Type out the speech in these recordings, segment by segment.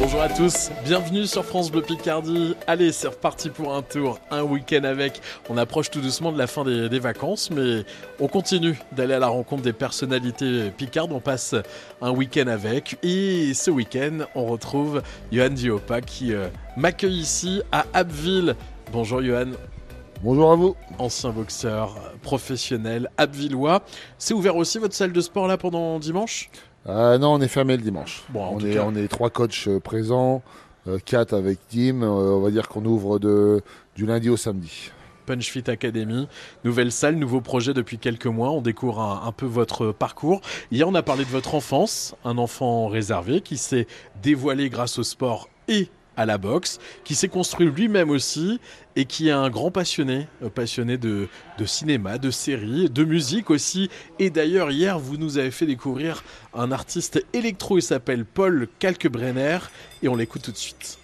Bonjour à tous, bienvenue sur France Bleu Picardie. Allez, c'est reparti pour un tour, un week-end avec. On approche tout doucement de la fin des, vacances, mais on continue d'aller à la rencontre des personnalités picardes. On passe un week-end avec. Et ce week-end, on retrouve Johan Diopa qui euh, m'accueille ici à Abbeville. Bonjour Johan. Bonjour à vous. Ancien boxeur professionnel abbvillois. C'est ouvert aussi votre salle de sport là pendant dimanche? Euh, Non, on est fermé le dimanche. Bon, on, est, on est trois coachs euh, présents, euh, quatre avec Tim. on va dire qu'on ouvre de, du lundi au samedi. Punch Fit Academy, nouvelle salle, nouveau projet depuis quelques mois. On découvre un, peu votre parcours. Hier, on a parlé de votre enfance, un enfant réservé qui s'est dévoilé grâce au sport et à la boxe, qui s'est construit lui-même aussi et qui est un grand passionné, euh, passionné de, cinéma, de séries, de musique aussi. Et d'ailleurs, hier, vous nous avez fait découvrir un artiste électro, il s'appelle Paul Kalkbrenner, et on l'écoute tout de suite.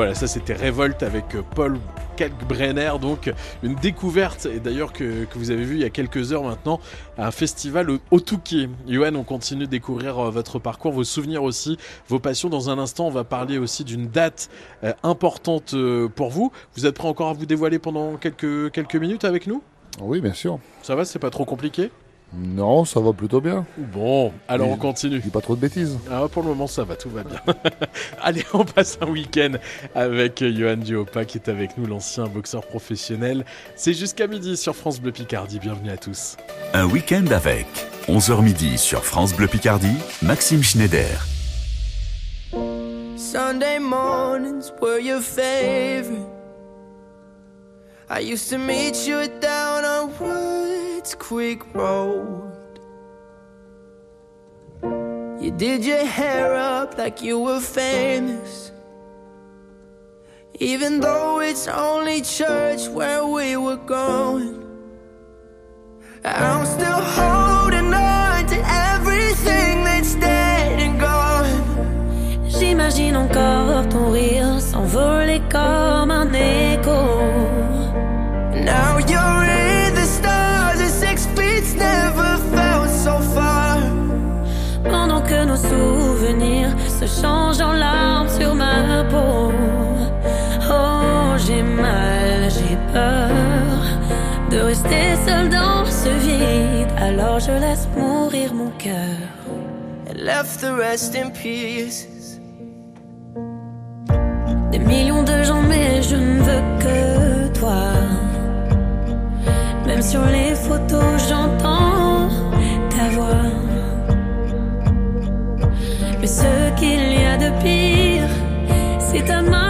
Voilà, ça c'était Révolte avec euh, Paul Kalkbrenner, donc une découverte, et d'ailleurs que, vous avez vu il y a quelques heures maintenant, un festival au, Touquet. Johan, on continue de découvrir euh, votre parcours, vos souvenirs aussi, vos passions. Dans un instant, on va parler aussi d'une date euh, importante pour vous. Vous êtes prêt encore à vous dévoiler pendant quelques, quelques minutes avec nous? Oui, bien sûr. Ça va, c'est pas trop compliqué? Non, ça va plutôt bien. Bon, alors on continue. Dis pas trop de bêtises. Ah, pour le moment, ça va, tout va bien. Allez, on passe un week-end avec Johan Diopa qui est avec nous, l'ancien boxeur professionnel. C'est jusqu'à midi sur France Bleu Picardie. Bienvenue à tous. Un week-end avec 11h midi sur France Bleu Picardie, Maxime Schneider. Sunday mornings were your favorite. I used to meet you down on its quick road. You did your hair up like you were famous. Even though it's only church where we were going, I'm still holding on to everything that's dead and gone. J'imagine encore ton rire s'envoler comme un écho. Changent en larmes sur ma peau. Oh, j'ai mal, j'ai peur de rester seul dans ce vide. Alors je laisse mourir mon cœur. left the rest in pieces. Des millions de gens, mais je ne veux que toi. Même sur les photos, j'entends Ce qu'il y a de pire, c'est ta main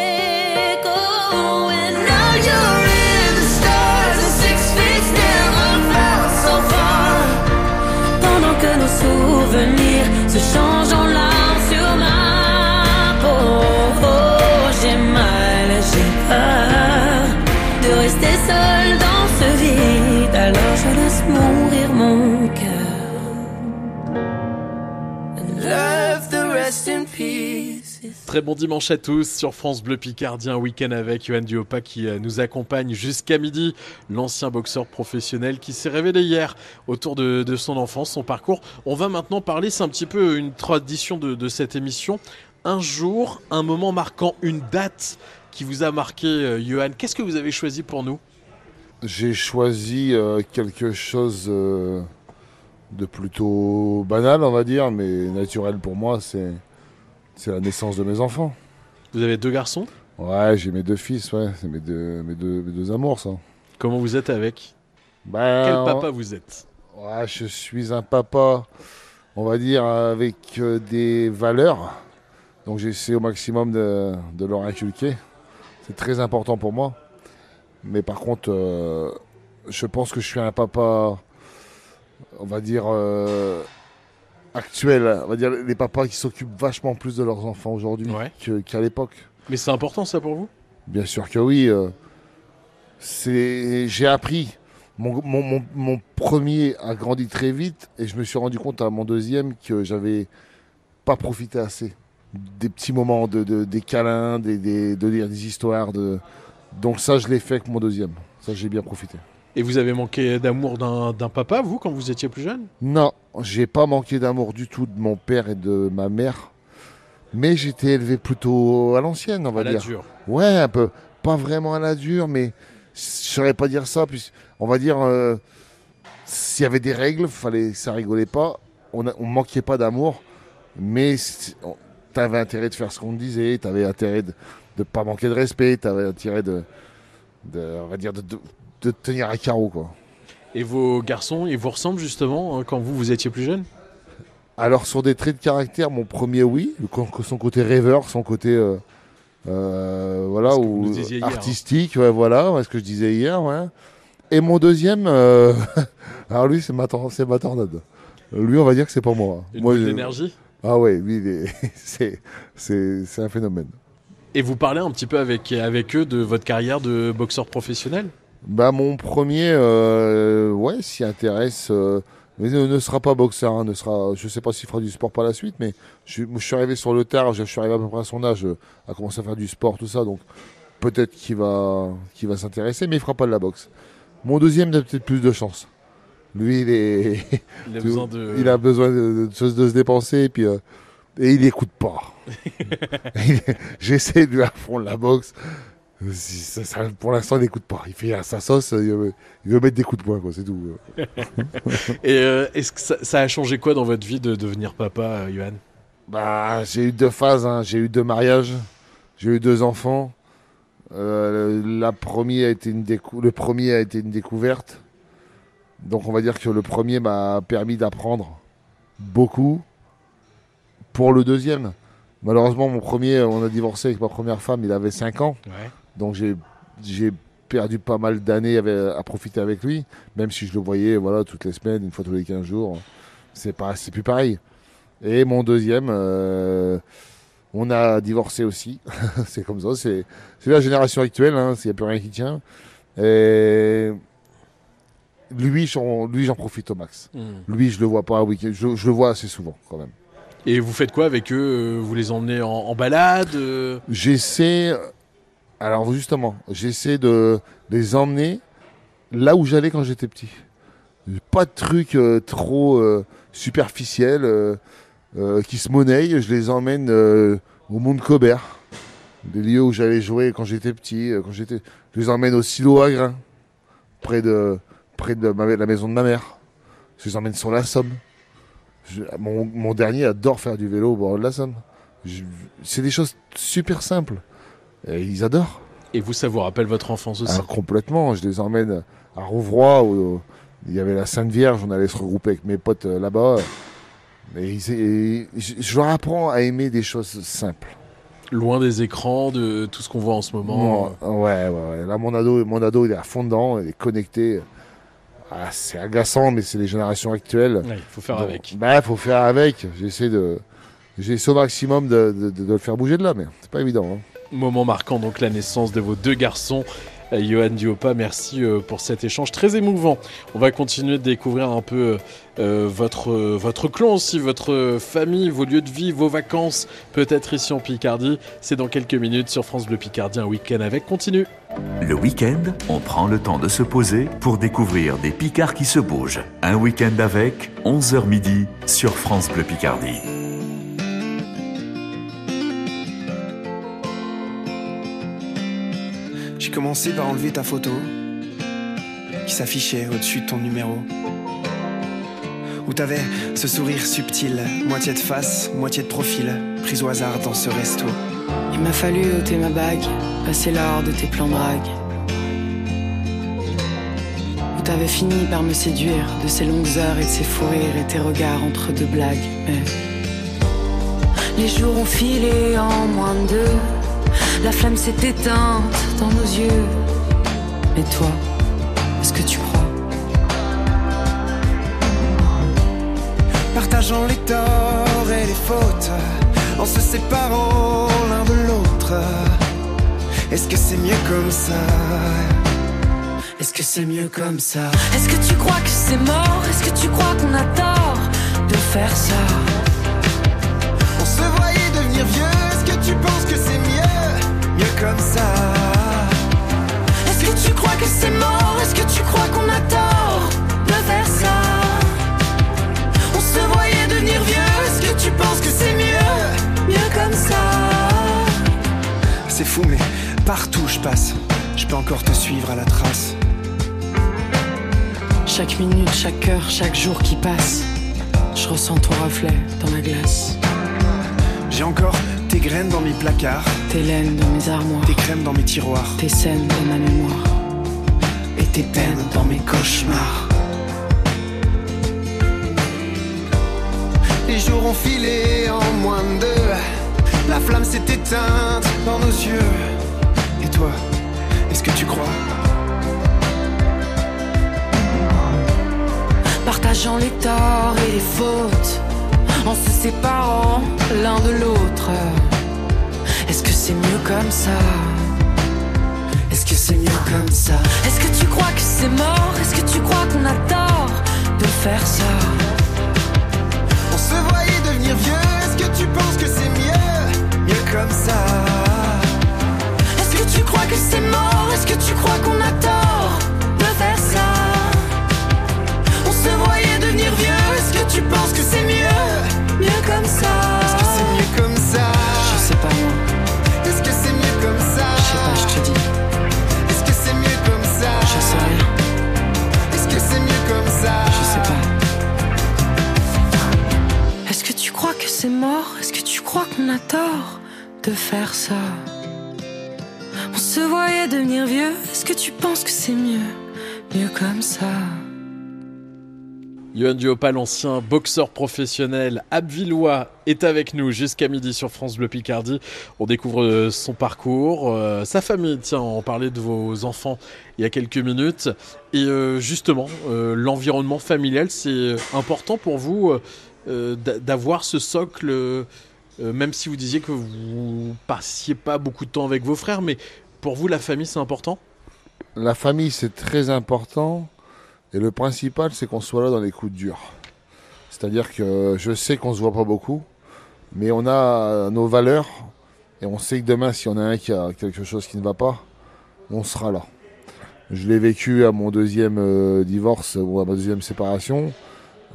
souvenirs se changent Très bon dimanche à tous sur France Bleu Picardie, un week-end avec Johan Duopa qui euh, nous accompagne jusqu'à midi. L'ancien boxeur professionnel qui s'est révélé hier autour de, son enfance, son parcours. On va maintenant parler, c'est un petit peu une tradition de, cette émission. Un jour, un moment marquant, une date qui vous a marqué, euh, Johan. Qu'est-ce que vous avez choisi pour nous? J'ai choisi euh, quelque chose de plutôt banal, on va dire, mais naturel pour moi. C'est c'est la naissance de mes enfants. Vous avez deux garçons? Ouais, j'ai mes deux fils, ouais. C'est mes deux, mes, deux, mes deux amours, ça. Comment vous êtes avec? Ben, Quel papa vous êtes? Ouais, je suis un papa, on va dire, avec euh, des valeurs. Donc j'essaie au maximum de, de, leur inculquer. C'est très important pour moi. Mais par contre, euh, je pense que je suis un papa, on va dire, euh, actuel, on va dire les papas qui s'occupent vachement plus de leurs enfants aujourd'hui qu'à l'époque. Mais c'est important ça pour vous? Bien sûr que oui. Euh, c'est, j'ai appris. Mon, mon, premier a grandi très vite et je me suis rendu compte à mon deuxième que j'avais pas profité assez des petits moments de, des câlins, des, de lire des histoires. De... Donc ça, je l'ai fait avec mon deuxième. Ça, j'ai bien profité. Et vous avez manqué d'amour d'un papa, vous, quand vous étiez plus jeune? Non, j'ai pas manqué d'amour du tout de mon père et de ma mère. Mais j'étais élevé plutôt à l'ancienne, on va dire. À la dure. Ouais, un peu. Pas vraiment à la dure, mais je saurais pas dire ça. Puis, on va dire, euh, s'il y avait des règles, fallait, ça rigolait pas. On, ne manquait pas d'amour, mais tu avais intérêt de faire ce qu'on te disait, tu avais intérêt de ne pas manquer de respect, tu avais intérêt de, on va dire, de de tenir à carreau. Quoi. Et vos garçons, ils vous ressemblent justement hein, quand vous, vous étiez plus jeune? Alors sur des traits de caractère, mon premier oui, son côté rêveur, son côté euh, euh, voilà, ou hein. artistique, ouais, voilà, ce que je disais hier. Ouais. Et mon deuxième, euh, alors lui c'est ma, c'est ma tornade. Lui on va dire que c'est pour moi. Une moi, d'énergie Ah ouais, lui c'est, c'est, c'est un phénomène. Et vous parlez un petit peu avec, avec eux de votre carrière de boxeur professionnel? Bah mon premier, euh, ouais, s'y intéresse, euh, mais ne, sera pas boxeur, hein, ne sera, je sais pas s'il fera du sport par la suite, mais je, suis arrivé sur le terre, je, suis arrivé à peu près à son âge, euh, à commencer à faire du sport, tout ça, donc peut-être qu'il va, qu'il va s'intéresser, mais il fera pas de la boxe. Mon deuxième a peut-être plus de chance. Lui, il est, il a besoin de, il a besoin de, de, se dépenser, et puis. et il écoute pas. J'essaie de lui apprendre la boxe pour l'instant, il n'écoute pas. Il fait sa sauce, il veut, mettre des coups de poing, c'est tout. Et euh, est-ce que ça, a changé quoi dans votre vie de devenir papa, Yohan bah, J'ai eu deux phases. Hein. J'ai eu deux mariages, j'ai eu deux enfants. Euh, la première a été une le premier a été une découverte. Donc on va dire que le premier m'a permis d'apprendre beaucoup. Pour le deuxième, malheureusement, mon premier, on a divorcé avec ma première femme, il avait 5 ans. Ouais. Donc j'ai perdu pas mal d'années à profiter avec lui, même si je le voyais voilà, toutes les semaines, une fois tous les 15 jours. C'est plus pareil. Et mon deuxième, euh, on a divorcé aussi. c'est comme ça, c'est la génération actuelle, hein, il n'y a plus rien qui tient. Et lui, j'en profite au max. Hmm. Lui, je le vois pas week je, je le vois assez souvent quand même. Et vous faites quoi avec eux? Vous les emmenez en, en balade? J'essaie alors justement, j'essaie de les emmener là où j'allais quand j'étais petit. Pas de trucs euh, trop euh, superficiels euh, qui se monnaient. Je les emmène au monde Cobert, des lieux où j'allais jouer quand j'étais petit. quand j'étais, je les emmène au silo à grains, près de, près de la maison de ma mère. Je les emmène sur la Somme. mon, dernier adore faire du vélo au bord de la Somme. c'est des choses super simples ils adorent. Et vous, ça vous rappelle votre enfance aussi ah, Complètement. Je les emmène à Rouvroy où il y avait la Sainte Vierge. On allait se regrouper avec mes potes euh, là-bas. Je leur apprends à aimer des choses simples. Loin des écrans, de tout ce qu'on voit en ce moment. ouais, ouais, Là, mon ado, mon ado, il est à fond dedans, il est connecté. Ah, c'est agaçant, mais c'est les générations actuelles. Il faut faire avec. Bah, faut faire avec. J'essaie de, j'essaie au maximum de, de, le faire bouger de là, mais c'est pas évident. Hein. Moment marquant donc la naissance de vos deux garçons Euh, Johan Diopa, merci euh, pour cet échange très émouvant. On va continuer de découvrir un peu euh, votre, votre clan aussi, votre famille, vos lieux de vie, vos vacances, peut-être ici en Picardie. C'est dans quelques minutes sur France Bleu Picardie, un week-end avec continue. Le week-end, on prend le temps de se poser pour découvrir des Picards qui se bougent. Un week-end avec 11h midi sur France Bleu Picardie. J'ai commencé par enlever ta photo qui s'affichait au-dessus de ton numéro. Où t'avais ce sourire subtil, moitié de face, moitié de profil, prise au hasard dans ce resto. Il m'a fallu ôter ma bague, passer l'heure de tes plans drague. Où t'avais fini par me séduire de ces longues heures et de ces fous rires et tes regards entre deux blagues. Mais les jours ont filé en moins de deux. La flamme s'est éteinte dans nos yeux. Mais toi, est-ce que tu crois? Partageant les torts et les fautes, en se séparant l'un de l'autre. Est-ce que c'est mieux comme ça? Est-ce que c'est mieux comme ça? Est-ce que tu crois que c'est mort? Est-ce que tu crois qu'on a tort de faire ça? On se voyait devenir vieux, est-ce que tu penses que c'est mieux Mieux comme ça. Est-ce que tu crois que c'est mort? Est-ce que tu crois qu'on a tort de faire ça? On se voyait devenir vieux, est-ce que tu penses que c'est mieux Mieux comme ça? C'est fou mais partout je passe, je peux encore te suivre à la trace. Chaque minute, chaque heure, chaque jour qui passe, je ressens ton reflet dans la glace. J'ai encore tes graines dans mes placards, Tes laines dans mes armoires, tes crèmes dans mes tiroirs, tes scènes dans ma mémoire. et tes peines dans mes cauchemars. Les jours ont filé en moins de deux, la flamme s'est éteinte dans nos yeux. Et toi, est-ce que tu crois? Partageant les torts et les fautes, en se séparant l'un de l'autre. Est-ce que c'est mieux comme ça? Est-ce que c'est mieux comme ça? Est-ce que tu crois que c'est mort? Est-ce que tu crois qu'on a tort de faire ça? On se voyait devenir vieux, est-ce que tu penses que c'est mieux? Mieux comme ça. Est-ce que tu crois que c'est mort? Est-ce que tu crois qu'on a tort c'est mort Est-ce que tu crois qu'on a tort de faire ça? On se voyait devenir vieux, est-ce que tu penses que c'est mieux? Mieux comme ça Johan Diopa, l'ancien boxeur professionnel abvillois, est avec nous jusqu'à midi sur France Bleu Picardie. On découvre euh, son parcours, euh, sa famille. Tiens, on parlait de vos enfants il y a quelques minutes. Et euh, justement, l'environnement familial, c'est important pour vous d'avoir ce socle, euh, même si vous disiez que vous passiez pas beaucoup de temps avec vos frères, mais pour vous, la famille, c'est important? La famille, c'est très important. Et le principal, c'est qu'on soit là dans les coups durs. C'est-à-dire que je sais qu'on se voit pas beaucoup, mais on a nos valeurs. Et on sait que demain, s'il y en a un qui a quelque chose qui ne va pas, on sera là. Je l'ai vécu à mon deuxième euh, divorce ou à ma deuxième séparation,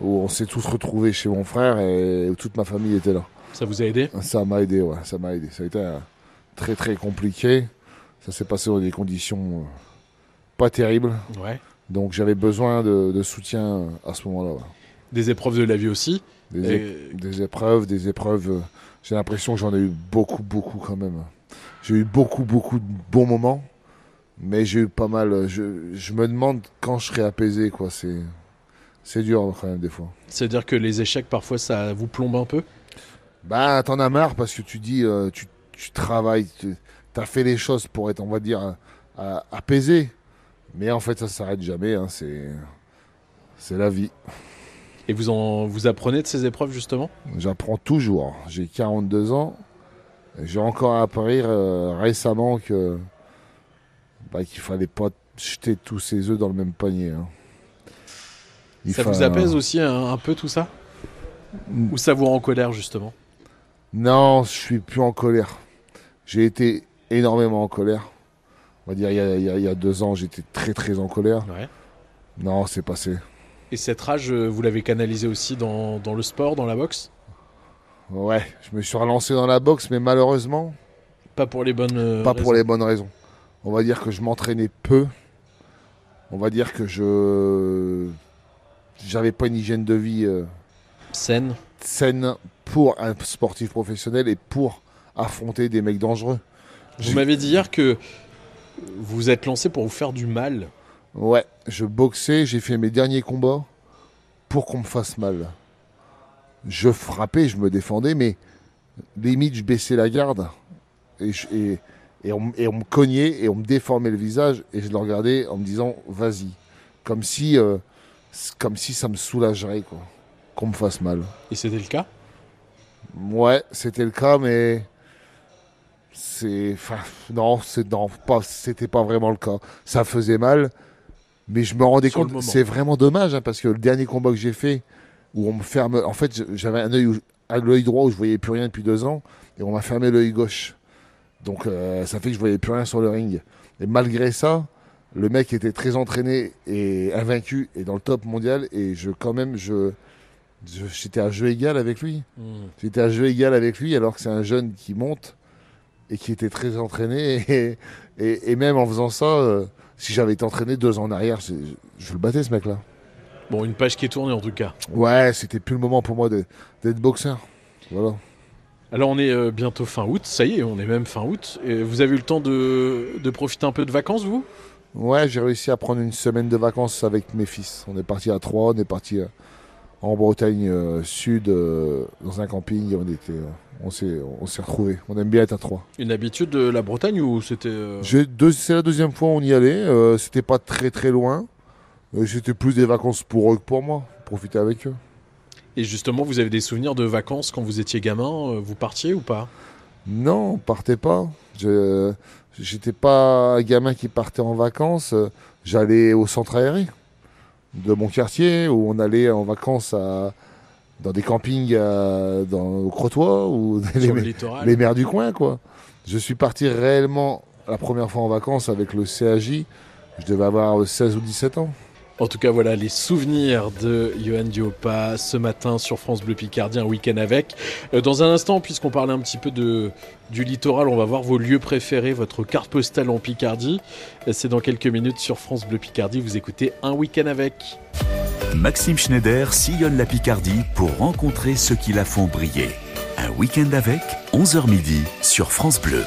où on s'est tous retrouvés chez mon frère et où toute ma famille était là. Ça vous a aidé? Ça m'a aidé, ouais, ça m'a aidé. Ça a été euh, très très compliqué. Ça s'est passé dans des conditions euh, pas terribles. Ouais. Donc j'avais besoin de, de soutien à ce moment-là. ouais. Des épreuves de la vie aussi? Des, é- Et- des épreuves, des épreuves. euh, J'ai l'impression que j'en ai eu beaucoup, beaucoup quand même. J'ai eu beaucoup, beaucoup de bons moments, mais j'ai eu pas mal. euh, Je, je me demande quand je serai apaisé, quoi. C'est, c'est dur quand même des fois. C'est-à-dire que les échecs, parfois, ça vous plombe un peu Bah, t'en as marre parce que tu dis, euh, tu, tu travailles, tu as fait les choses pour être, on va dire, euh, apaisé. Mais en fait, ça s'arrête jamais. hein, c'est, c'est la vie. Et vous en vous apprenez de ces épreuves, justement? J'apprends toujours. J'ai 42 ans. J'ai encore appris euh, récemment que pas qu'il fallait pas jeter tous ses œufs dans le même panier. hein. Ça fa- vous apaise aussi un, un peu tout ça Mm. Ou ça vous rend en colère justement Non, je suis plus en colère. J'ai été énormément en colère. On va dire, il y a, il y a- il y a deux ans, j'étais très très en colère. Ouais. Non, c'est passé. Et cette rage, euh, vous l'avez canalisée aussi dans, dans le sport, dans la boxe Ouais, je me suis relancé dans la boxe, mais malheureusement, Pas pour les bonnes euh, pas pour les bonnes raisons. On va dire que je m'entraînais peu. On va dire que je j'avais pas une hygiène de vie euh, Saine. saine pour un sportif professionnel et pour affronter des mecs dangereux. Vous m'avez dit hier que vous êtes lancé pour vous faire du mal. Ouais, je boxais, j'ai fait mes derniers combats pour qu'on me fasse mal. Je frappais, je me défendais, mais limite je baissais la garde et, je- et, et on, et on me cognait et on me déformait le visage et je le regardais en me disant vas-y, comme si, euh, c- comme si ça me soulagerait quoi, qu'on me fasse mal. Et c'était le cas? Ouais, c'était le cas, mais c'est, enfin, non, c'est non, pas, c'était pas vraiment le cas. Ça faisait mal, mais je me rendais Sur compte, c'est vraiment dommage hein, parce que le dernier combat que j'ai fait, où on me ferme, en fait, j'avais un œil, où- l'œil droit où je voyais plus rien depuis deux ans, et on m'a fermé l'œil gauche. Donc euh, ça fait que je voyais plus rien sur le ring. Et malgré ça, le mec était très entraîné et invaincu et dans le top mondial, et je quand même, je, j'étais à jeu égal avec lui. Hmm. J'étais à jeu égal avec lui, alors que c'est un jeune qui monte et qui était très entraîné. Et, et- et même en faisant ça, euh, si j'avais été entraîné deux ans en arrière, je, je le battais ce mec-là. Bon, une page qui est tournée en tout cas. Ouais, c'était plus le moment pour moi d'être boxeur. Voilà. Alors on est euh, bientôt fin août, ça y est, on est même fin août. Et vous avez eu le temps de, de profiter un peu de vacances, vous? Ouais, j'ai réussi à prendre une semaine de vacances avec mes fils. On est parti à Troyes, on est parti euh, en Bretagne euh, sud, euh, dans un camping. et On était, euh, on s'est, on s'est retrouvés. On aime bien être à Troyes. Une habitude de la Bretagne ou c'était... c'est la deuxième fois on y allait. c'était pas très très loin. C'était plus des vacances pour eux que pour moi. Profiter avec eux. Et justement, vous avez des souvenirs de vacances quand vous étiez gamin Vous partiez ou pas? Non, on partait pas. Je j'étais pas un gamin qui partait en vacances. Euh, J'allais au centre aéré de mon quartier où on allait en vacances à, dans des campings à- dans, au Crotoy ou les, le les mers du coin quoi. Je suis parti réellement la première fois en vacances avec le CAJ. Je devais avoir 16 ou 17 ans. En tout cas, voilà les souvenirs de Johan Diopa ce matin sur France Bleu Picardie, un week-end avec. Euh, dans un instant, puisqu'on parlait un petit peu du littoral, on va voir vos lieux préférés, votre carte postale en Picardie. Euh, C'est dans quelques minutes sur France Bleu Picardie. Vous écoutez un week-end avec. Maxime Schneider sillonne la Picardie pour rencontrer ceux qui la font briller. Un week-end avec, 11h midi sur France Bleu.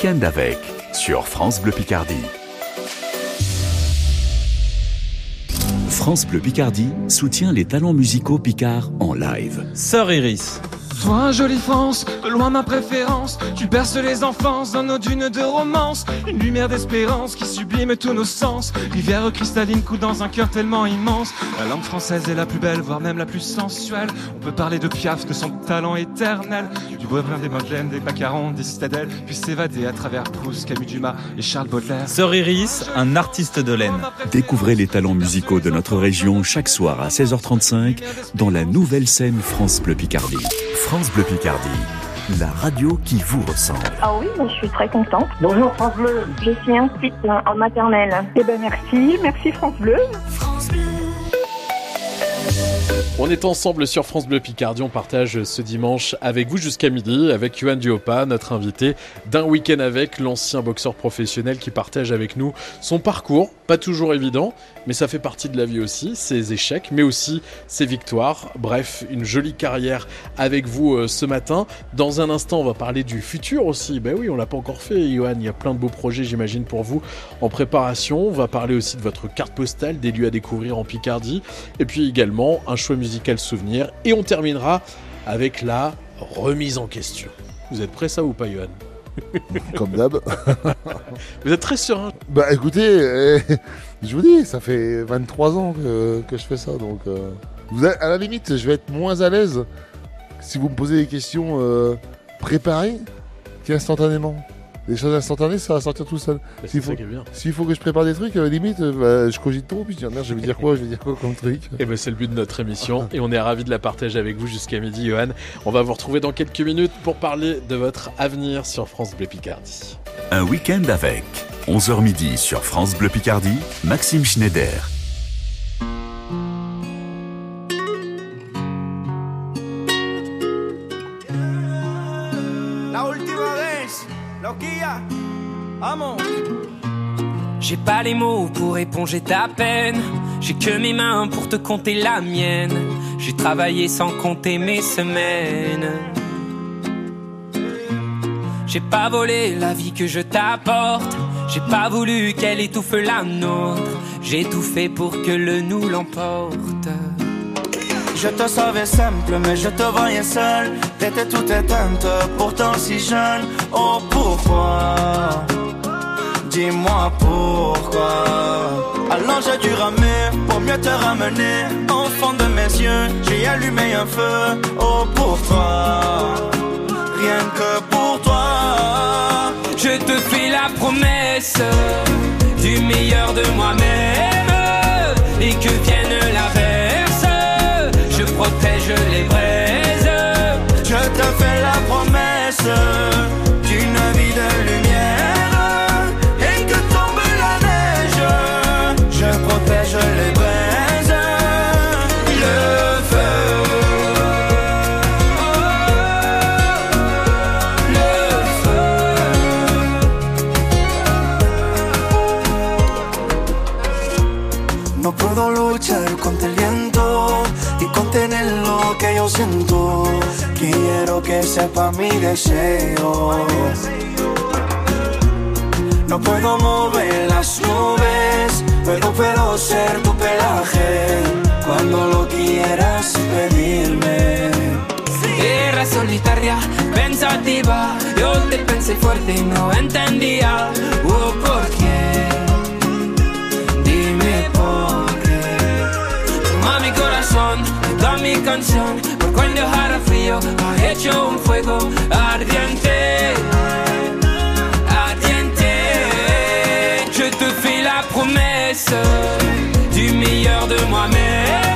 Week-end avec sur France Bleu Picardie. France Bleu Picardie soutient les talents musicaux picards en live. Sœur Iris. Toi, jolie France, de loin ma préférence. Tu berces les enfances dans nos dunes de romance. Une lumière d'espérance qui sublime tous nos sens. Rivière cristalline coule dans un cœur tellement immense. La langue française est la plus belle, voire même la plus sensuelle. On peut parler de Piaf, de son talent éternel. Baudelaire, des Madeleines, des Macarons, des citadelles. Puis s'évader à travers Proust, Camus Dumas et Charles Baudelaire. Sœur Iris, un artiste de laine. Découvrez les talents musicaux de notre région chaque soir à 16h35 dans la nouvelle scène France Bleu Picardie. France Bleu Picardie, la radio qui vous ressemble. Ah oui, je suis très contente. Bonjour France Bleu. Je suis inscrite en maternelle. Eh ben merci, merci France Bleu. On est ensemble sur France Bleu Picardie. On partage ce dimanche avec vous jusqu'à midi avec Yohan Diopa, notre invité d'un week-end avec l'ancien boxeur professionnel qui partage avec nous son parcours. Pas toujours évident, mais ça fait partie de la vie aussi. Ses échecs, mais aussi ses victoires. Bref, une jolie carrière avec vous euh, ce matin. Dans un instant, on va parler du futur aussi. Ben oui, on l'a pas encore fait, Yohan. Il y a plein de beaux projets, j'imagine, pour vous en préparation. On va parler aussi de votre carte postale, des lieux à découvrir en Picardie. Et puis également un choix musical souvenir. Et on terminera avec la remise en question. Vous êtes prêts ça ou pas, Johan? Comme d'hab. Vous êtes très serein. Bah écoutez, euh, je vous dis, ça fait 23 ans que, que je fais ça, donc euh, vous à la limite, je vais être moins à l'aise si vous me posez des questions euh, préparées qu'instantanément. Les choses instantanées, ça va sortir tout seul. Bah, c'est S'il ça faut, qui est bien. s'il faut que je prépare des trucs, euh, limite, euh, bah, je cogite trop, puis je dis, merde, je vais dire quoi, je vais dire quoi comme truc. Et ben c'est le but de notre émission et on est ravis de la partager avec vous jusqu'à midi, Johan. On va vous retrouver dans quelques minutes pour parler de votre avenir sur France Bleu Picardie. Un week-end avec 11h midi sur France Bleu Picardie, Maxime Schneider. J'ai pas les mots pour éponger ta peine. J'ai que mes mains pour te compter la mienne. J'ai travaillé sans compter mes semaines. J'ai pas volé la vie que je t'apporte. J'ai pas voulu qu'elle étouffe la nôtre. J'ai tout fait pour que le nous l'emporte. Je te savais simple, mais je te voyais seul. T'étais toute éteinte, pourtant si jeune. Oh pourquoi? Dis-moi pourquoi. Alors j'ai dû ramer pour mieux te ramener. Fond de mes yeux, j'ai allumé un feu. Oh pour toi, rien que pour toi. Je te fais la promesse du meilleur de moi-même et que vienne promesse Que sepa mi deseo. No puedo mover las nubes, pero puedo ser tu pelaje cuando lo quieras pedirme. Era solitaria, pensativa, yo te pensé fuerte y no entendía mi canción, por cuando hará frío, ha hecho un fuego ardiente. Ardiente. Je te fais la promesse du meilleur de moi-même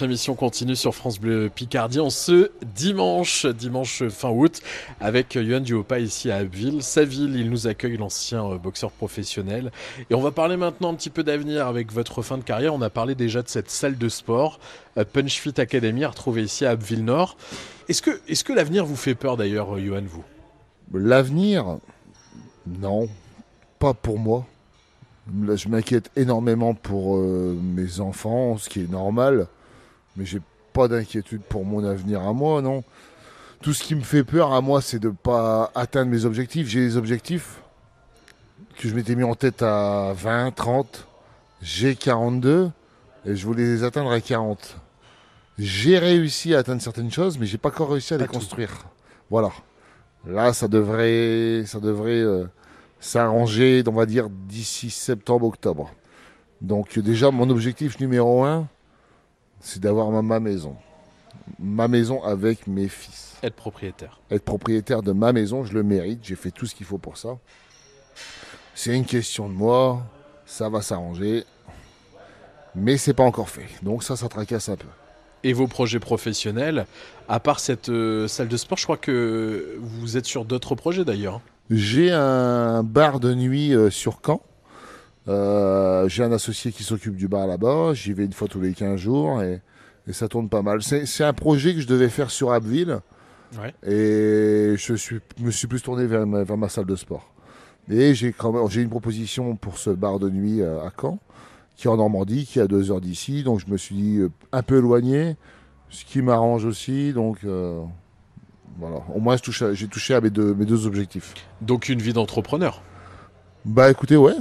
votre émission continue sur France Bleu Picardie en ce dimanche, dimanche fin août, avec Yohan Duopa ici à Abbeville. Sa ville, il nous accueille l'ancien euh, boxeur professionnel. Et on va parler maintenant un petit peu d'avenir avec votre fin de carrière. On a parlé déjà de cette salle de sport, euh, Punch Fit Academy, à retrouver ici à Abbeville Nord. Est-ce que, est-ce que l'avenir vous fait peur d'ailleurs, euh, Yohan, vous? L'avenir, non, pas pour moi. Là, je m'inquiète énormément pour euh, mes enfants, ce qui est normal, mais j'ai pas d'inquiétude pour mon avenir à moi, non. Tout ce qui me fait peur à moi, c'est de pas atteindre mes objectifs. J'ai des objectifs que je m'étais mis en tête à 20, 30. J'ai 42 et je voulais les atteindre à 40. J'ai réussi à atteindre certaines choses, mais j'ai pas encore réussi à les construire. Voilà. Là, ça devrait, ça devrait euh, s'arranger, on va dire, d'ici septembre-octobre. Donc déjà, mon objectif numéro un, c'est d'avoir ma, ma maison. Ma maison avec mes fils. Être propriétaire. Être propriétaire de ma maison, je le mérite, j'ai fait tout ce qu'il faut pour ça. C'est une question de moi, ça va s'arranger. Mais c'est pas encore fait. Donc ça, ça tracasse un peu. Et vos projets professionnels, à part cette euh, salle de sport, je crois que vous êtes sur d'autres projets d'ailleurs. J'ai un bar de nuit euh, sur Caen. Euh, j'ai un associé qui s'occupe du bar là-bas. J'y vais une fois tous les 15 jours et, et ça tourne pas mal. C'est un projet que je devais faire sur Abbeville Ouais. et je suis, me suis plus tourné vers ma, vers ma salle de sport. Et j'ai une proposition pour ce bar de nuit euh, à Caen, qui est en Normandie, qui est à deux heures d'ici. Donc je me suis dit euh, un peu éloigné, ce qui m'arrange aussi. Donc euh, voilà, au moins j'ai touché à mes deux, mes deux objectifs. Donc une vie d'entrepreneur. Bah écoutez, ouais.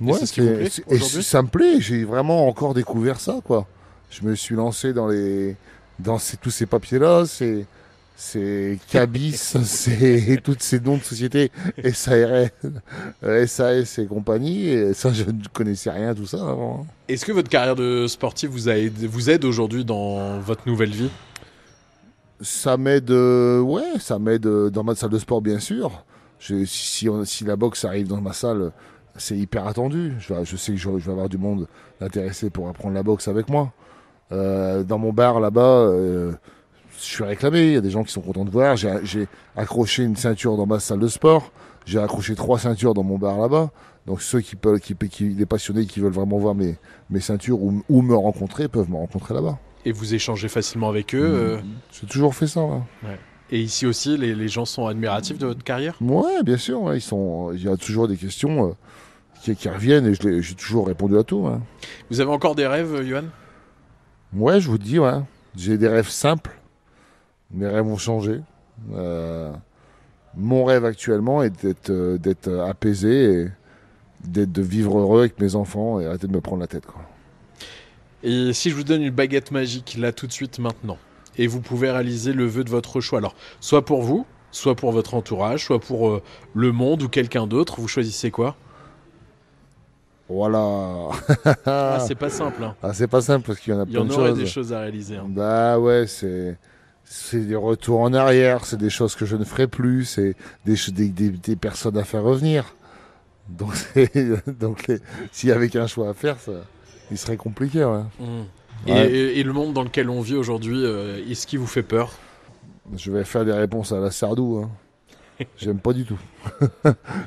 Et c'est et ça me plaît, j'ai vraiment encore découvert ça, quoi. Je me suis lancé dans les dans ces- tous ces papiers-là, c'est c'est Cabis, c'est toutes ces noms de sociétés, SARL, euh, SAS et compagnie, et ça je ne connaissais rien à tout ça avant. hein. Est-ce que votre carrière de sportif vous, a aidé- vous aide aujourd'hui dans votre nouvelle vie? Ça m'aide, euh, ouais, ça m'aide euh, dans ma salle de sport, bien sûr. Je- si, si on- si la boxe arrive dans ma salle, c'est hyper attendu. Je, sais que je, je vais avoir du monde intéressé pour apprendre la boxe avec moi. Euh, dans mon bar là-bas, euh, je suis réclamé. Il y a des gens qui sont contents de voir. J'ai accroché une ceinture dans ma salle de sport. J'ai accroché trois ceintures dans mon bar là-bas. Donc ceux qui peuvent, qui, qui, les passionnés qui veulent vraiment voir mes, mes ceintures ou, ou me rencontrer peuvent me rencontrer là-bas. Et vous échangez facilement avec eux euh, J'ai toujours fait ça. ouais. Et ici aussi, les, les gens sont admiratifs de votre carrière? Ouais, bien sûr. ouais, ils sont, il y a toujours des questions euh, qui, qui reviennent et j'ai toujours répondu à tout. ouais. Vous avez encore des rêves, Johan? Ouais, je vous dis, ouais. J'ai des rêves simples. Mes rêves ont changé. Euh, mon rêve actuellement est d'être euh, d'être euh, apaisé et d'être de vivre heureux avec mes enfants et arrêter de me prendre la tête. Quoi. Et si je vous donne une baguette magique, là, tout de suite, maintenant, et vous pouvez réaliser le vœu de votre choix, alors, soit pour vous, soit pour votre entourage, soit pour euh, le monde ou quelqu'un d'autre, vous choisissez quoi? Voilà. Ah, c'est pas simple, hein. Ah, c'est pas simple parce qu'il y en a Il y plein en de aurait choses. des choses à réaliser. hein. Bah ouais, c'est c'est des retours en arrière, c'est des choses que je ne ferai plus, c'est des, des, des, des personnes à faire revenir. Donc, donc s'il y avait qu'un choix à faire, ça, il serait compliqué. Ouais. Mm. Et, Ouais. et- et le monde dans lequel on vit aujourd'hui, euh, est-ce qui vous fait peur? Je vais faire des réponses à la Sardou. Hein. J'aime pas du tout.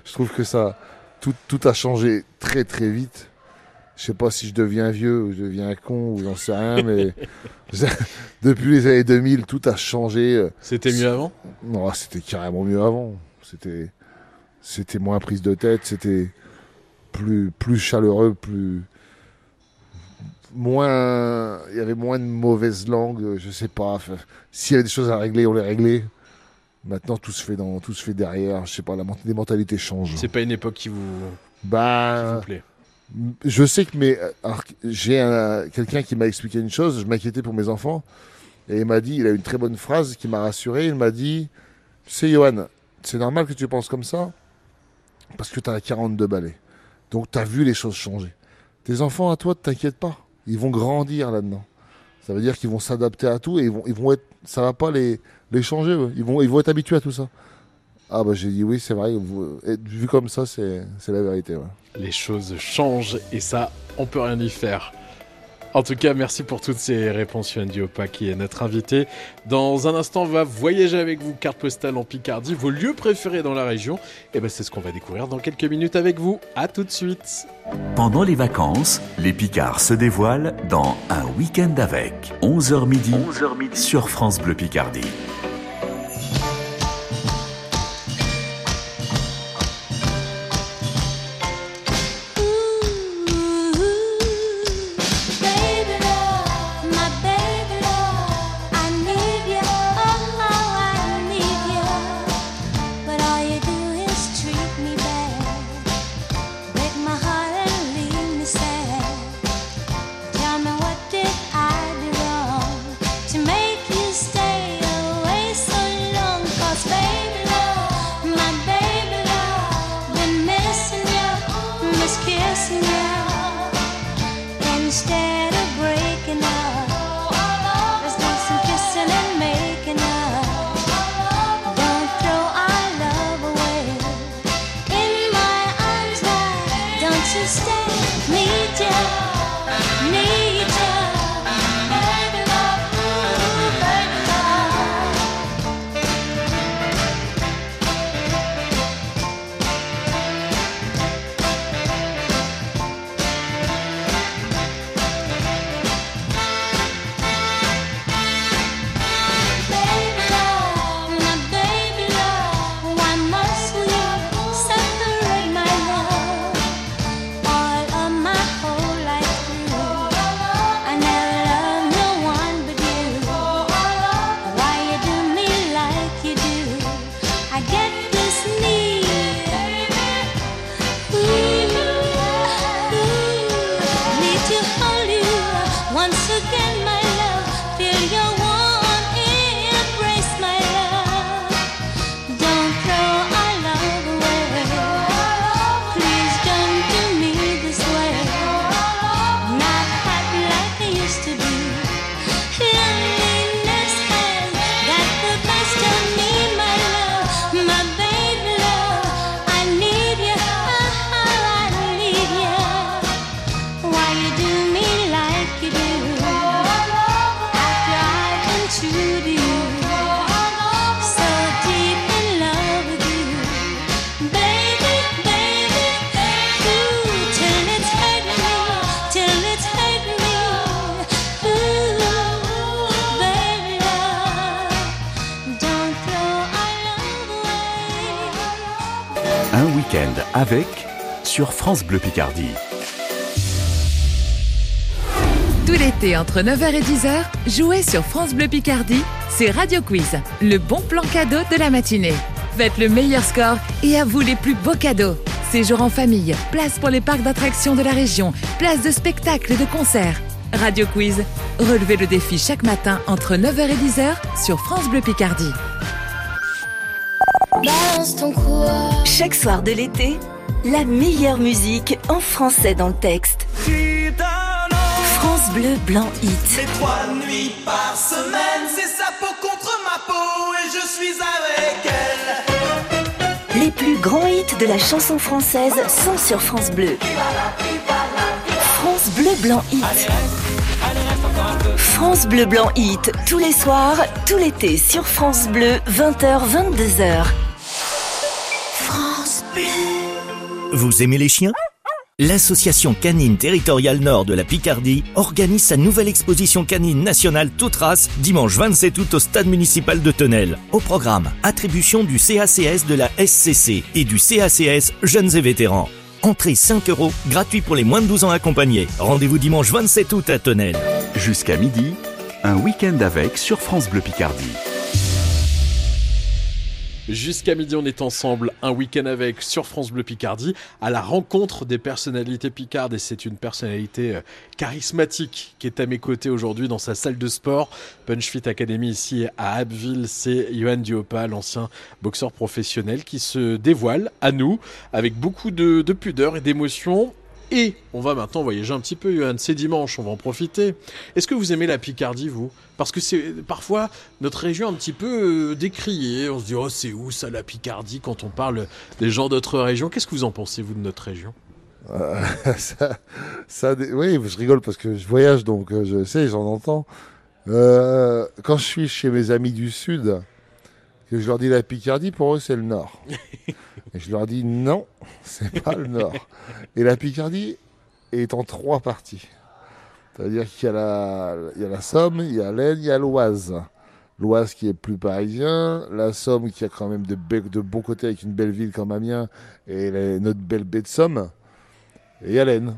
je trouve que ça, tout, tout a changé très très vite. Je sais pas si je deviens vieux ou je deviens con ou j'en sais rien, mais depuis les années 2000, tout a changé. C'était mieux avant? Non, c'était carrément mieux avant. C'était, c'était moins prise de tête, c'était plus, plus chaleureux, plus, moins, il y avait moins de mauvaises langues, euh, je sais pas. S'il y avait des choses à régler, on les réglait. Maintenant, tout se fait dans, tout se fait derrière. Je sais pas, la, les mentalités changent. C'est pas une époque qui vous, qui Bah, vous plaît. je sais que mes, alors, j'ai un- quelqu'un qui m'a expliqué une chose. Je m'inquiétais pour mes enfants et il m'a dit, il a une très bonne phrase qui m'a rassuré. Il m'a dit, c'est Johan, c'est normal que tu penses comme ça parce que tu as 42 balais. Donc tu as vu les choses changer. Tes enfants à toi, t'inquiète pas, ils vont grandir là-dedans. Ça veut dire qu'ils vont s'adapter à tout et ils vont, ils vont être, ça va pas les, les changer. Ils vont, ils vont être habitués à tout ça. Ah bah j'ai dit oui, c'est vrai. vu comme ça, c'est, la vérité. Les choses changent et ça, on peut rien y faire. En tout cas, merci pour toutes ces réponses, Yoann Diopa, qui est notre invité. Dans un instant, on va voyager avec vous, carte postale en Picardie, vos lieux préférés dans la région. Et ben, c'est ce qu'on va découvrir dans quelques minutes avec vous. À tout de suite. Pendant les vacances, les Picards se dévoilent dans Un week-end avec 11h midi, sur France Bleu Picardie. Sur France Bleu Picardie. Tout l'été, entre 9h et 10h, jouez sur France Bleu Picardie, c'est Radio Quiz, le bon plan cadeau de la matinée. Faites le meilleur score et à vous les plus beaux cadeaux. Séjour en famille, place pour les parcs d'attractions de la région, place de spectacles et de concerts. Radio Quiz, relevez le défi chaque matin entre 9h et 10h sur France Bleu Picardie. Balance ton quoi Chaque soir de l'été, la meilleure musique en français dans le texte. France Bleu Blanc Hit. C'est trois nuits par semaine, c'est sa peau contre ma peau et je suis avec elle. Les plus grands hits de la chanson française sont sur France Bleu. France Bleu Blanc Hit. France Bleu Blanc Hit, tous les soirs, tout l'été sur France Bleu, 20h, Vous aimez les chiens? L'association canine territoriale nord de la Picardie organise sa nouvelle exposition canine nationale toute race dimanche 27 août au stade municipal de Tenel. Au programme, attribution du CACS de la SCC et du CACS Jeunes et Vétérans. Entrée 5 euros, gratuit pour les moins de 12 ans accompagnés. Rendez-vous dimanche 27 août à Tenel. Jusqu'à midi, un week-end avec sur France Bleu Picardie. Jusqu'à midi, on est ensemble, un week-end avec sur France Bleu Picardie, à la rencontre des personnalités picardes. Et c'est une personnalité euh, charismatique qui est à mes côtés aujourd'hui dans sa salle de sport. Punch Fit Academy ici à Abbeville, c'est Johan Diopa, l'ancien boxeur professionnel qui se dévoile à nous avec beaucoup de, de pudeur et d'émotion. Et on va maintenant voyager un petit peu, Johan. C'est dimanche, on va en profiter. Est-ce que vous aimez la Picardie, vous? Parce que c'est parfois notre région un petit peu euh, décriée. On se dit, oh, c'est où ça, la Picardie, quand on parle des gens d'autres régions Qu'est-ce que vous en pensez, vous, de notre région? Euh, ça, ça, oui, je rigole parce que je voyage, donc euh, je sais, j'en entends. Quand je suis chez mes amis du Sud, je leur dis la Picardie, pour eux, c'est le Nord. Et je leur dis non, c'est pas le Nord. Et la Picardie est en trois parties. C'est-à-dire qu'il y, a la- il y a la Somme, il y a l'Aisne, il y a l'Oise. L'Oise qui est plus parisien, la Somme qui a quand même de, bons côtés avec une belle ville comme Amiens et notre belle baie de Somme. Et il y a l'Aisne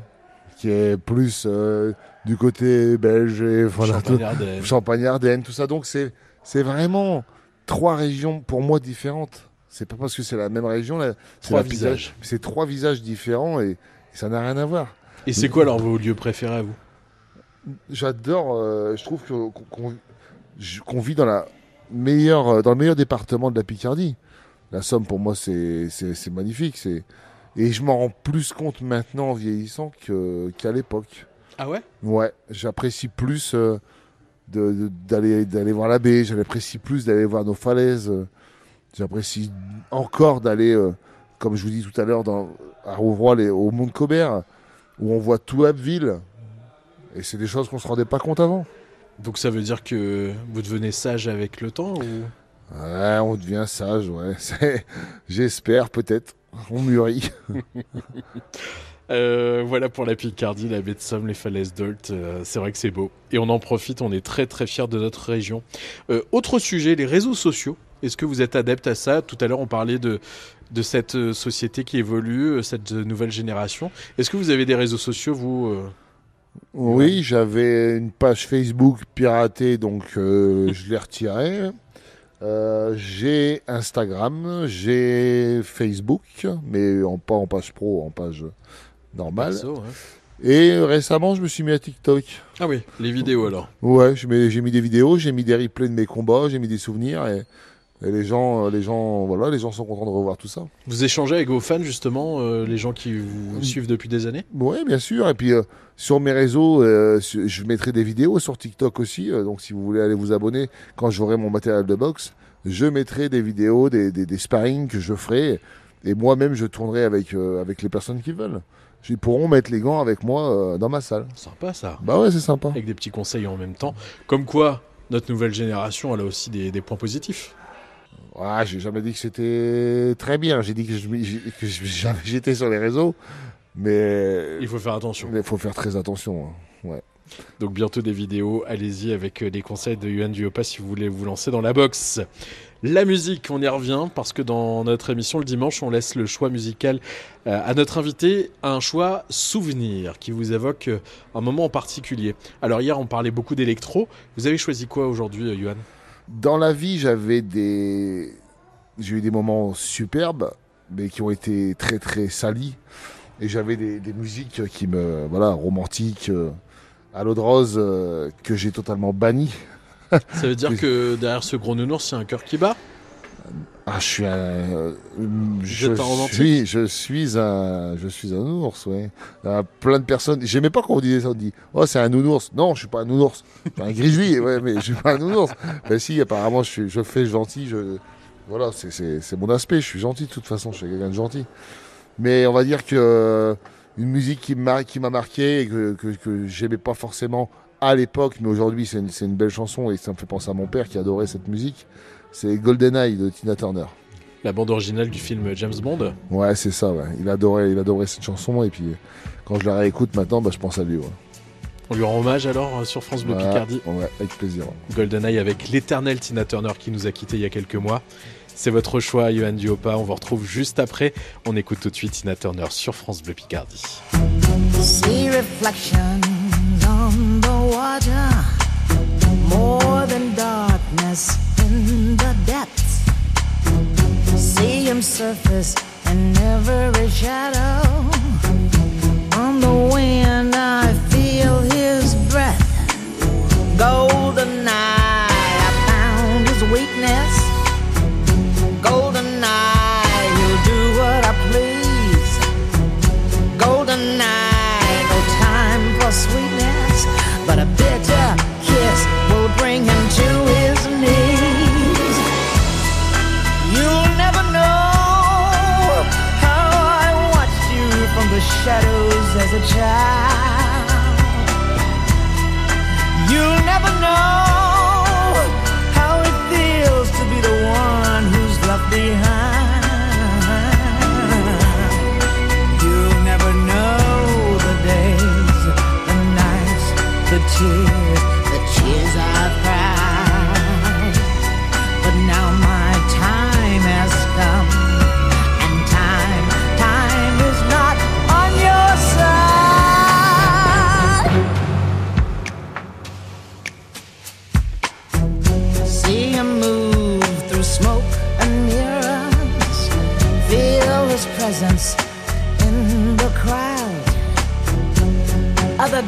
qui est plus euh, du côté belge et voilà, tout- Champagne-Ardenne. Champagne-Ardenne, tout ça. Donc c'est c'est vraiment trois régions pour moi différentes. C'est pas parce que c'est la même région, là, c'est Trois visages. C'est trois visages différents et, et ça n'a rien à voir. Et c'est quoi alors vos lieux préférés à vous? J'adore, euh, je trouve qu'on vit dans, la meilleure, euh, dans le meilleur département de la Picardie. La Somme, pour moi, c'est magnifique. Et je m'en rends plus compte maintenant en vieillissant qu'à l'époque. Ah ouais? Ouais, j'apprécie plus euh, d'aller d'aller voir la baie, j'apprécie plus d'aller voir nos falaises. J'apprécie encore d'aller, euh, comme je vous dis tout à l'heure, à Rouvroy, les- au Mont Cobert, où on voit tout Abbeville. Et c'est des choses qu'on se rendait pas compte avant. Donc ça veut dire que vous devenez sage avec le temps ou... Ouais, on devient sage, ouais. J'espère, peut-être. On mûrit. Euh, voilà pour la Picardie, la baie de Somme, les falaises d'Olt. euh, c'est vrai que c'est beau. Et on en profite, on est très très fiers de notre région. Euh, autre sujet, les réseaux sociaux. Est-ce que vous êtes adepte à ça? Tout à l'heure, on parlait de, de cette société qui évolue, cette nouvelle génération. Est-ce que vous avez des réseaux sociaux, vous Oui, j'avais une page Facebook piratée, donc je l'ai retirée. Euh, j'ai Instagram, j'ai Facebook, mais en, pas en page pro, en page Perso, ouais. Et récemment, je me suis mis à TikTok. Ah oui, les vidéos alors. Ouais, j'ai mis des vidéos, j'ai mis des replays de mes combats, j'ai mis des souvenirs et, et les gens, euh, les gens, voilà, les gens sont contents de revoir tout ça. Vous échangez avec vos fans, justement, euh, les gens qui vous suivent depuis des années? Oui, bien sûr. Et puis euh, sur mes réseaux, euh, je mettrai des vidéos sur TikTok aussi. euh, donc si vous voulez aller vous abonner quand j'aurai mon matériel de boxe, je mettrai des vidéos, des, des, des sparring que je ferai. Et moi-même, je tournerai avec, euh, avec les personnes qui veulent. Ils pourront mettre les gants avec moi euh, dans ma salle. Sympa ça. Bah ouais, c'est sympa. Avec des petits conseils en même temps. Comme quoi, notre nouvelle génération, elle a aussi des, des points positifs. Ouais, j'ai jamais dit que c'était très bien. J'ai dit que j'étais sur les réseaux. Mais Il faut faire attention. il faut faire très attention. hein. Ouais. Donc bientôt des vidéos, allez-y avec euh, les conseils de Yuan Duopa si vous voulez vous lancer dans la boxe. La musique, on y revient parce que dans notre émission le dimanche, on laisse le choix musical euh, à notre invité, un choix souvenir qui vous évoque euh, un moment en particulier. Alors hier, on parlait beaucoup d'électro. Vous avez choisi quoi aujourd'hui, euh, Yuan? Dans la vie, j'avais des. J'ai eu des moments superbes, mais qui ont été très très salis. Et j'avais des, des musiques qui me. Voilà, romantiques, euh, à l'eau de rose, euh, que j'ai totalement banni. Ça veut dire que derrière ce gros nounours, il y a un cœur qui bat? Ah, je suis un. euh, je, suis, je suis un. Je suis un nounours, ouais. Euh, plein de personnes. J'aimais pas quand on disait ça. On dit Oh, c'est un nounours. Non, je suis pas un nounours. Je suis un grizzly, ouais, mais je suis pas un nounours. Ben si, apparemment, je, suis, je fais gentil. Je, voilà, c'est- c'est c'est mon aspect. Je suis gentil de toute façon. Je suis quelqu'un de gentil. Mais on va dire que une musique qui m'a qui m'a marqué et que, que, que j'aimais pas forcément à l'époque, mais aujourd'hui c'est une, belle chanson et ça me fait penser à mon père qui adorait cette musique. C'est GoldenEye de Tina Turner. La bande originale du film James Bond Ouais, c'est ça, ouais. Il adorait, il adorait cette chanson et puis quand je la réécoute maintenant, bah, je pense à lui. Ouais. On lui rend hommage alors euh, sur France Bleu Ouais, Picardie ouais, avec plaisir. GoldenEye avec l'éternel Tina Turner qui nous a quittés il y a quelques mois. C'est votre choix, Johan Diopa. On vous retrouve juste après. On écoute tout de suite Tina Turner sur France Bleu Picardie. See reflections on the water, more than darkness in the depths. See him surface in every shadow. On the wind, I feel his breath. Golden eye, as a child. You'll never know how it feels to be the one who's left behind. You'll never know the days, the nights, the tears,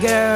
girl.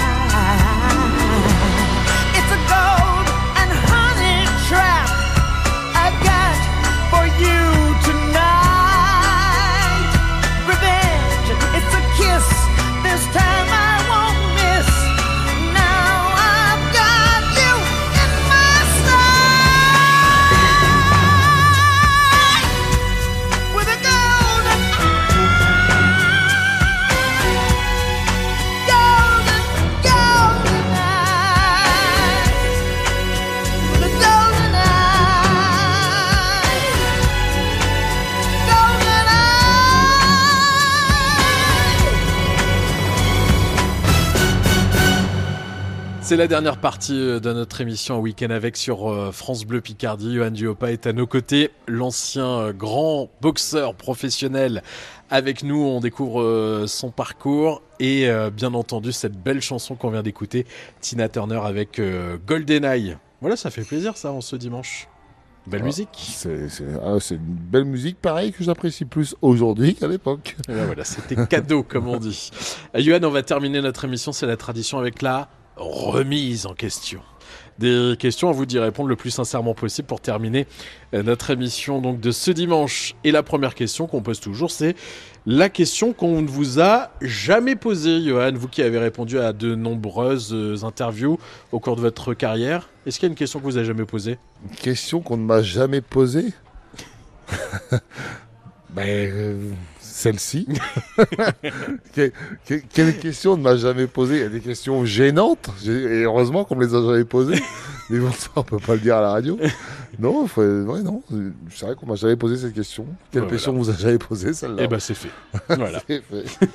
C'est la dernière partie euh, de notre émission Week-end avec sur euh, France Bleu Picardie. Johan Duopa est à nos côtés, l'ancien euh, grand boxeur professionnel. Avec nous, on découvre son parcours et bien entendu cette belle chanson qu'on vient d'écouter, Tina Turner avec GoldenEye. Voilà, ça fait plaisir ça en ce dimanche. Belle Ah, musique. C'est c'est- ah, c'est une belle musique, pareil, que j'apprécie plus aujourd'hui qu'à l'époque. Et ben voilà, c'était cadeau, comme on dit. Johan, on va terminer notre émission, c'est la tradition avec la remise en question. Des questions à vous d'y répondre le plus sincèrement possible pour terminer euh, notre émission donc de ce dimanche. Et la première question qu'on pose toujours, c'est la question qu'on ne vous a jamais posée, Johan, vous qui avez répondu à de nombreuses euh, interviews au cours de votre carrière. Est-ce qu'il y a une question que vous avez jamais posée? Une question qu'on ne m'a jamais posée? Ben, euh, celle-ci. Que- que- quelle question ne m'a jamais posée Il y a des questions gênantes, et heureusement qu'on me les a jamais posées. Mais bon, ça, on peut pas le dire à la radio. Non, faut- ouais, non, c'est vrai qu'on m'a jamais posé cette question. Quelle Ouais, question voilà. vous a jamais posée, celle-là? Eh ben c'est fait. Voilà. C'est fait.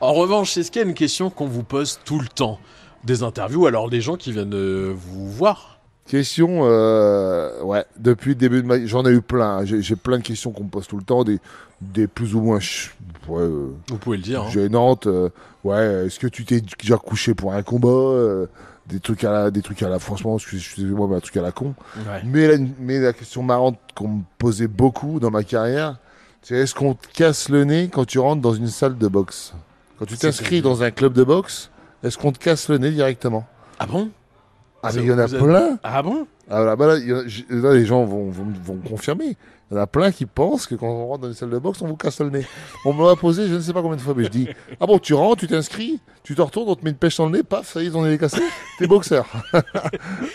En revanche, est-ce qu'il y a une question qu'on vous pose tout le temps? Des interviews, alors des gens qui viennent euh, vous voir? Question, euh, ouais, depuis le début de ma j'en ai eu plein. hein. J'ai j'ai plein de questions qu'on me pose tout le temps, des, des plus ou moins ch- ouais, euh, Vous pouvez le dire. hein. gênantes. euh, ouais, est-ce que tu t'es déjà couché pour un combat euh, Des trucs à la, des trucs à la, franchement, excusez-moi, mais un truc à la con. Ouais. Mais, la, mais la question marrante qu'on me posait beaucoup dans ma carrière, c'est est-ce qu'on te casse le nez quand tu rentres dans une salle de boxe? Quand tu t'inscris dans un club de boxe, est-ce qu'on te casse le nez directement? Ah bon? Ah, mais il y en a plein Ah bon? Ah, là, bah là, a- là, les gens vont, vont, vont confirmer. Il y en a plein qui pensent que quand on rentre dans une salle de boxe, on vous casse le nez. On me l'a posé, je ne sais pas combien de fois, mais je dis Ah bon, tu rentres, tu t'inscris, tu te retournes, on te met une pêche dans le nez, paf, ça y est, on est cassé, t'es boxeur.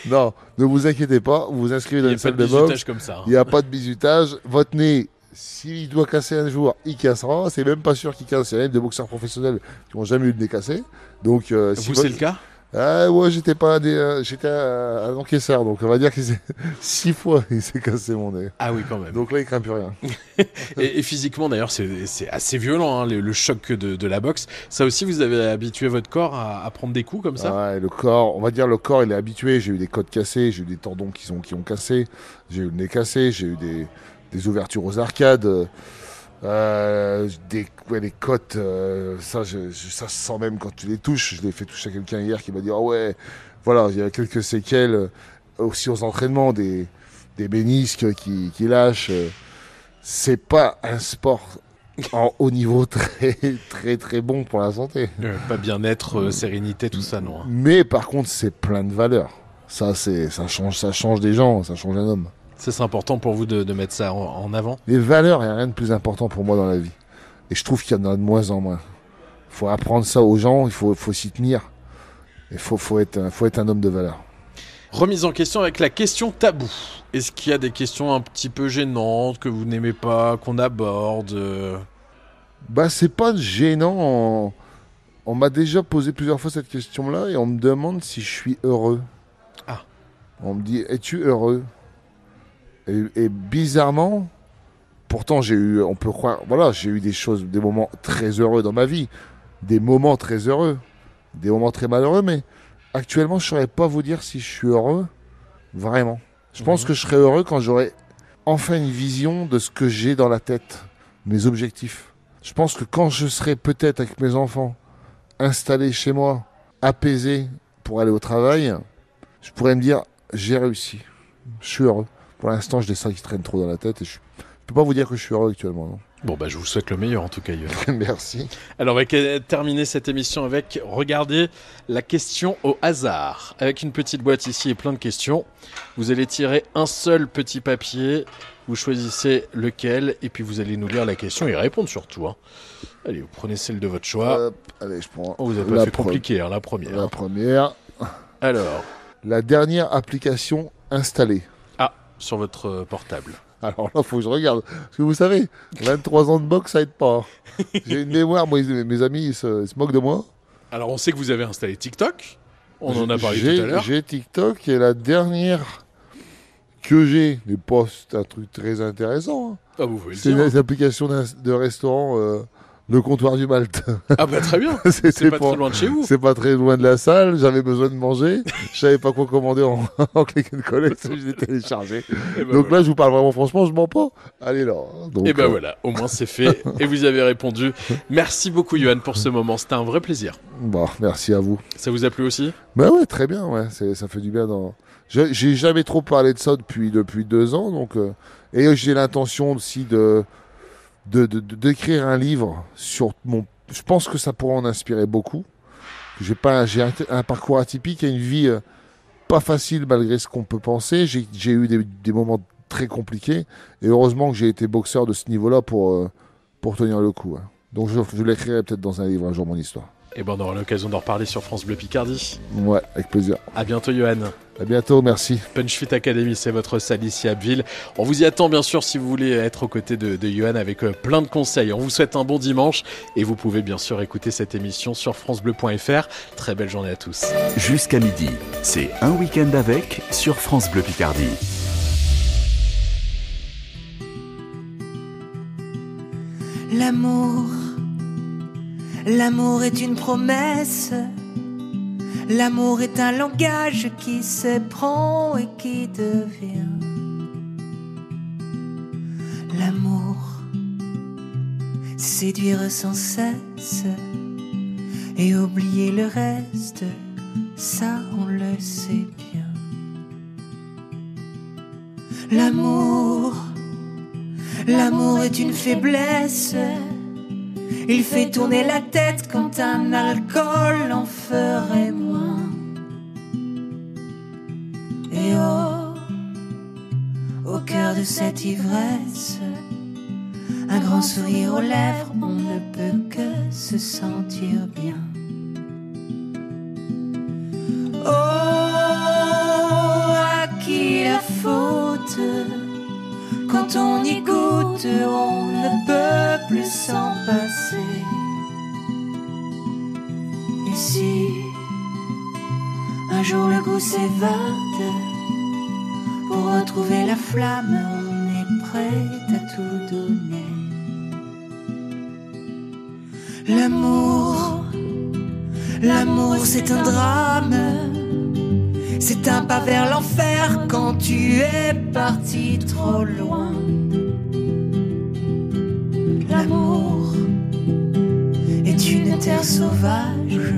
non, ne vous inquiétez pas, vous vous inscrivez dans une salle de de boxe. bizutage comme ça, hein. Il n'y a pas de bizutage. Votre nez, s'il doit casser un jour, il cassera. C'est même pas sûr qu'il casse. Il y a même des boxeurs professionnels qui n'ont jamais eu le nez cassé. Donc, euh, si Vous, votre- c'est le cas? Ah ouais, j'étais pas des, euh, j'étais un, un encaisseur, donc on va dire qu'il s'est six fois il s'est cassé mon nez. Ah oui, quand même. Donc là, il craint plus rien. et, et physiquement, d'ailleurs, c'est c'est assez violent, hein, le, le choc de, de la boxe. Ça aussi, vous avez habitué votre corps à, à prendre des coups comme ça? Ouais, le corps, on va dire le corps, il est habitué. J'ai eu des côtes cassées, j'ai eu des tendons qui sont qui ont cassé, j'ai eu le nez cassé, j'ai eu des, des ouvertures aux arcades, euh, des ouais, les côtes. euh, ça, je, je- ça se sent même quand tu les touches. Je l'ai fait toucher à quelqu'un hier qui m'a dit ah ouais, voilà, il y a quelques séquelles euh, aussi aux entraînements, des des ménisques qui, qui lâchent. C'est pas un sport en haut niveau très très très bon pour la santé. Euh, Pas bien-être, euh, sérénité, tout ça, non. hein. Mais par contre, c'est plein de valeurs. Ça, c'est, ça change, ça change des gens, ça change un homme. Ça, c'est important pour vous de, de mettre ça en, en avant Les valeurs, il n'y a rien de plus important pour moi dans la vie. Et je trouve qu'il y en a de moins en moins. Il faut apprendre ça aux gens, il faut, faut s'y tenir. Il faut, faut, être, un- faut être un homme de valeur. Remise en question avec la question tabou. Est-ce qu'il y a des questions un petit peu gênantes que vous n'aimez pas, qu'on aborde euh Bah, c'est pas gênant. On, on m'a déjà posé plusieurs fois cette question-là et on me demande si je suis heureux. Ah. On me dit, es-tu heureux? Et, et bizarrement, pourtant j'ai eu, on peut croire, voilà, j'ai eu des choses, des moments très heureux dans ma vie, des moments très heureux, des moments très malheureux, mais actuellement, je saurais pas vous dire si je suis heureux, vraiment. Je pense Mhm. que je serais heureux quand j'aurai enfin une vision de ce que j'ai dans la tête, mes objectifs. Je pense que quand je serai peut-être avec mes enfants, installé chez moi, apaisé pour aller au travail, je pourrais me dire j'ai réussi, je suis heureux. Pour l'instant, j'ai ça qui traîne trop dans la tête et je, je peux pas vous dire que je suis heureux actuellement. non. Bon, bah, je vous souhaite le meilleur en tout cas. Merci. Alors, on va que- terminer cette émission avec, regardez, la question au hasard. Avec une petite boîte ici et plein de questions. Vous allez tirer un seul petit papier. Vous choisissez lequel et puis vous allez nous lire la question et répondre surtout. hein. Allez, vous prenez celle de votre choix. Hop, allez, je prends. Oh, vous avez pas la fait compliqué, hein, la première. La première. Alors, La dernière application installée. Sur votre euh, portable. Alors là, faut que je regarde. Parce que vous savez, 23 ans de boxe, ça aide pas. hein. J'ai une mémoire, moi, ils- mes amis, ils se, ils se moquent de moi. Alors, on sait que vous avez installé TikTok. On en a parlé J'ai- tout à l'heure. J'ai TikTok et la dernière que j'ai n'est pas un truc très intéressant. hein. Ah, vous pouvez le C'est dire. une, application de restaurant, euh, le comptoir du Malte. Ah, bah, très bien. C'est pas très loin de chez vous. C'est pas très loin de la salle. J'avais besoin de manger. Je savais pas quoi commander en, en click and collect. Je l'ai téléchargé. Et ben Donc voilà. là, je vous parle vraiment franchement, je mens pas. Allez là. hein. Donc, Et ben euh, voilà, au moins c'est fait. et vous avez répondu. Merci beaucoup, Johan, pour ce moment. C'était un vrai plaisir. Bon, merci à vous. Ça vous a plu aussi? Bah ouais, très bien, ouais, ça fait du bien. Dans... J'ai jamais trop parlé de ça depuis, depuis deux ans, donc euh, et j'ai l'intention aussi de de- d'écrire un livre sur mon. Je pense que ça pourra en inspirer beaucoup. J'ai pas, j'ai un, parcours atypique et une vie euh, pas facile malgré ce qu'on peut penser. J'ai eu des, des moments très compliqués et heureusement que j'ai été boxeur de ce niveau-là pour euh, pour tenir le coup. hein. Donc je l'écrirai peut-être dans un livre un jour mon histoire. Et ben on aura l'occasion d'en reparler sur France Bleu Picardie. Ouais, avec plaisir. À bientôt, Johan. À bientôt, merci. Punch Fit Academy, c'est votre salle ici à Abbeville. On vous y attend bien sûr si vous voulez être aux côtés de, de Johan avec euh, plein de conseils. On vous souhaite un bon dimanche et vous pouvez bien sûr écouter cette émission sur francebleu.fr. Très belle journée à tous. Jusqu'à midi, c'est un week-end avec sur France Bleu Picardie. L'amour, l'amour est une promesse. L'amour est un langage qui s'éprend et qui devient. L'amour, séduire sans cesse et oublier le reste, ça on le sait bien. L'amour, L'amour est une faiblesse. Il fait tourner la tête quand un alcool en ferait moins. Et oh, oh cœur de cette ivresse. Un grand sourire aux lèvres, on ne peut que se sentir bien. Oh, à qui la faute? Quand on y goûte, on ne un jour le goût s'évade, pour retrouver la flamme, on est prêt à tout donner. L'amour, l'amour c'est un drame, c'est un pas vers l'enfer quand tu es parti trop loin. L'amour est une terre sauvage,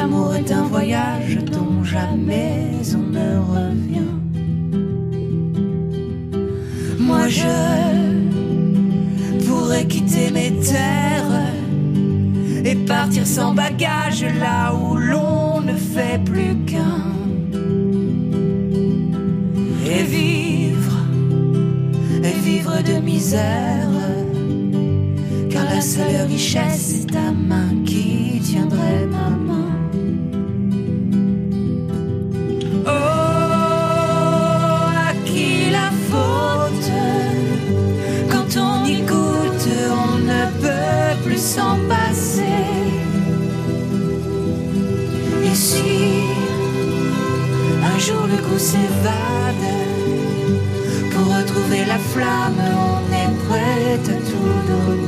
l'amour est un voyage dont jamais on ne revient. Moi je pourrais quitter mes terres et partir sans bagage là où l'on ne fait plus qu'un. Et vivre, et vivre de misère, car la seule richesse est ta main qui tiendrait ma main. Goût s'évade, pour retrouver la flamme, on est prêt à tout donner.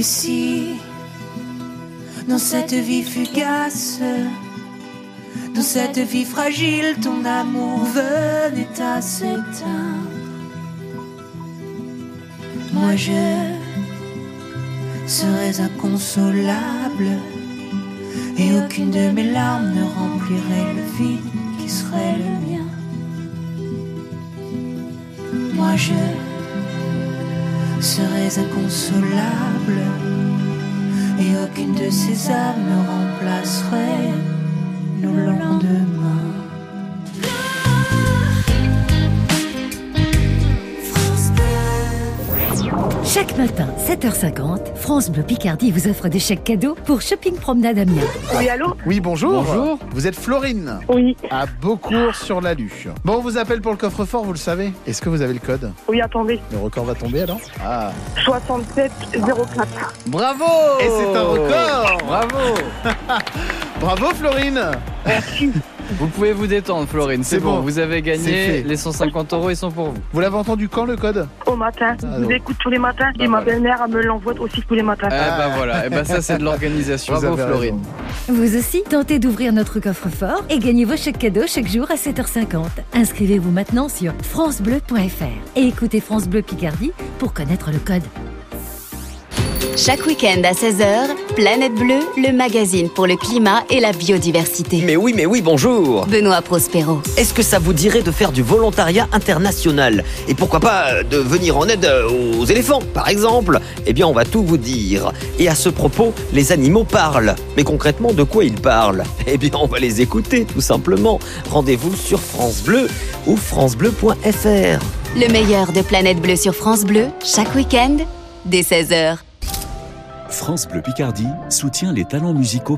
Et si, dans cette vie fugace, dans cette vie fragile, ton amour venait à s'éteindre, moi je serais inconsolable et aucune de mes larmes ne remplirait le vide qui serait le mien. Moi je serais inconsolable et aucune de ces âmes ne remplacerait nos lendemains. Chaque matin, 7h50, France Bleu Picardie vous offre des chèques cadeaux pour Shopping Promenade Amiens. Oui, allô Oui, bonjour. Bonjour. Vous êtes Florine Oui. À Beaucourt sur la Lue. Bon, on vous appelle pour le coffre-fort, vous le savez. Est-ce que vous avez le code Oui, attendez. Le record va tomber alors Ah. 6704. Bravo Et c'est un record Bravo Bravo Florine Merci. Vous pouvez vous détendre, Florine. C'est bon. bon. vous avez gagné. Les 150 euros, ils sont pour vous. Vous l'avez entendu quand le code Au matin. Ah, je vous écoute tous les matins Bah, et ma voilà. belle-mère elle me l'envoie aussi tous les matins. Ah, bah voilà. Et bah ça, c'est de l'organisation. Bravo, Florine. Vous aussi, tentez d'ouvrir notre coffre-fort et gagnez vos chèques cadeaux chaque jour à 7h50. Inscrivez-vous maintenant sur francebleu.fr et écoutez France Bleu Picardie pour connaître le code. Chaque week-end à 16h, Planète Bleue, le magazine pour le climat et la biodiversité. Mais oui, mais oui, bonjour. Benoît Prospero. Est-ce que ça vous dirait de faire du volontariat international Et pourquoi pas euh, de venir en aide euh, aux éléphants, par exemple? Eh bien, on va tout vous dire. Et à ce propos, les animaux parlent. Mais concrètement, de quoi ils parlent? Eh bien, on va les écouter, tout simplement. Rendez-vous sur France Bleu ou francebleu.fr. Le meilleur de Planète Bleue sur France Bleu, chaque week-end, dès 16h. France Bleu Picardie soutient les talents musicaux